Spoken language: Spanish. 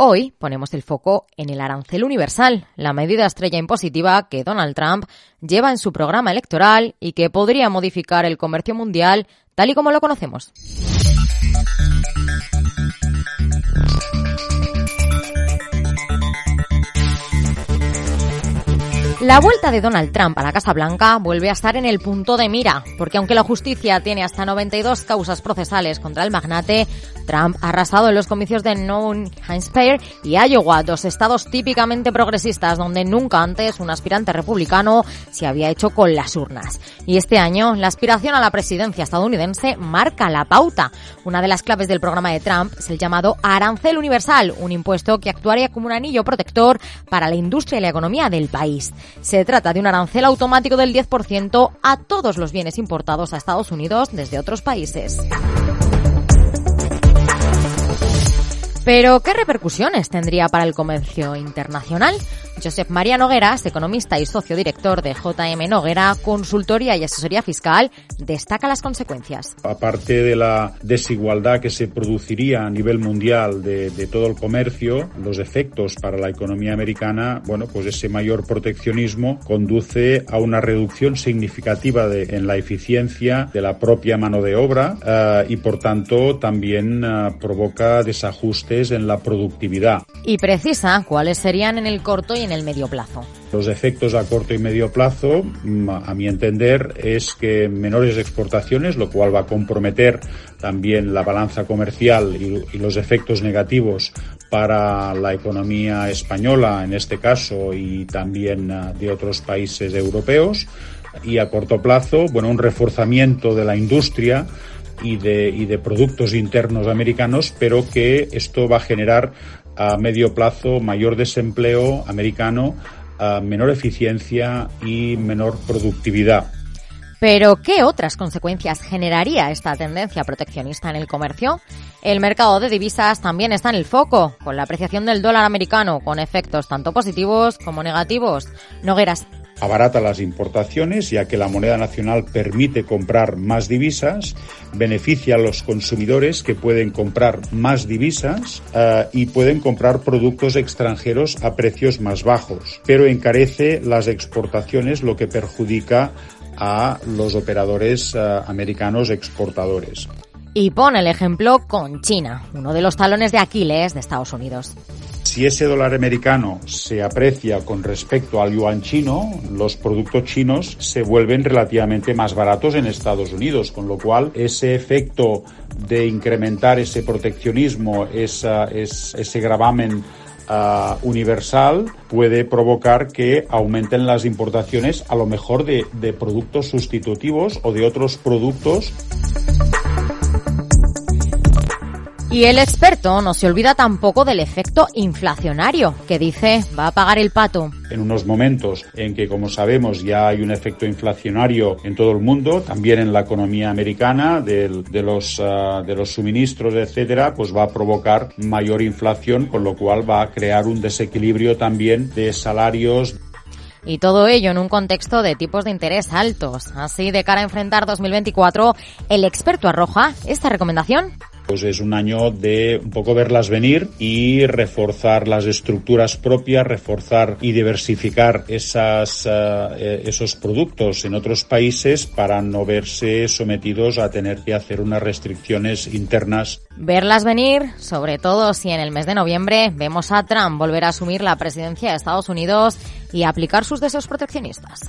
Hoy ponemos el foco en el arancel universal, la medida estrella impositiva que Donald Trump lleva en su programa electoral y que podría modificar el comercio mundial tal y como lo conocemos. La vuelta de Donald Trump a la Casa Blanca vuelve a estar en el punto de mira, porque aunque la justicia tiene hasta 92 causas procesales contra el magnate, Trump ha arrasado en los comicios de New Hampshire y Iowa, dos estados típicamente progresistas donde nunca antes un aspirante republicano se había hecho con las urnas. Y este año, la aspiración a la presidencia estadounidense marca la pauta. Una de las claves del programa de Trump es el llamado arancel universal, un impuesto que actuaría como un anillo protector para la industria y la economía del país. Se trata de un arancel automático del 10% a todos los bienes importados a Estados Unidos desde otros países. Pero, ¿qué repercusiones tendría para el comercio internacional? Josep María Nogueras, economista y socio director de JM Noguera, consultoría y asesoría fiscal, destaca las consecuencias. Aparte de la desigualdad que se produciría a nivel mundial de, todo el comercio, los efectos para la economía americana, bueno, pues ese mayor proteccionismo conduce a una reducción significativa de, en la eficiencia de la propia mano de obra eh, y, por tanto, también eh, provoca desajustes en la productividad. Y precisa cuáles serían en el corto y en el medio plazo. Los efectos a corto y medio plazo, mm, a mi entender, es que menores exportaciones, lo cual va a comprometer también la balanza comercial y, los efectos negativos para la economía española, en este caso, y también ah, de otros países europeos. Y a corto plazo, bueno, un reforzamiento de la industria y de, y de productos internos americanos, pero que esto va a generar a medio plazo mayor desempleo americano, menor eficiencia y menor productividad. Pero, ¿qué otras consecuencias generaría esta tendencia proteccionista en el comercio? El mercado de divisas también está en el foco, con la apreciación del dólar americano, con efectos tanto positivos como negativos. Nogueras, abarata las importaciones ya que la moneda nacional permite comprar más divisas, beneficia a los consumidores que pueden comprar más divisas uh, y pueden comprar productos extranjeros a precios más bajos, pero encarece las exportaciones lo que perjudica a los operadores uh, americanos exportadores. Y pone el ejemplo con China, uno de los talones de Aquiles de Estados Unidos. Si ese dólar americano se aprecia con respecto al yuan chino, los productos chinos se vuelven relativamente más baratos en Estados Unidos, con lo cual ese efecto de incrementar ese proteccionismo, ese gravamen uh, universal puede provocar que aumenten las importaciones a lo mejor de productos sustitutivos o de otros productos y el experto no se olvida tampoco del efecto inflacionario, que dice va a pagar el pato. En unos momentos en que, como sabemos, ya hay un efecto inflacionario en todo el mundo, también en la economía americana, de, los, ah, de los suministros, etcétera, pues va a provocar mayor inflación, con lo cual va a crear un desequilibrio también de salarios. Y todo ello en un contexto de tipos de interés altos. Así, de cara a enfrentar 2024, el experto arroja esta recomendación pues es un año de un poco verlas venir y reforzar las estructuras propias, reforzar y diversificar esas, uh, esos productos en otros países para no verse sometidos a tener que hacer unas restricciones internas. Verlas venir, sobre todo si en el mes de noviembre vemos a Trump volver a asumir la presidencia de Estados Unidos y aplicar sus deseos proteccionistas.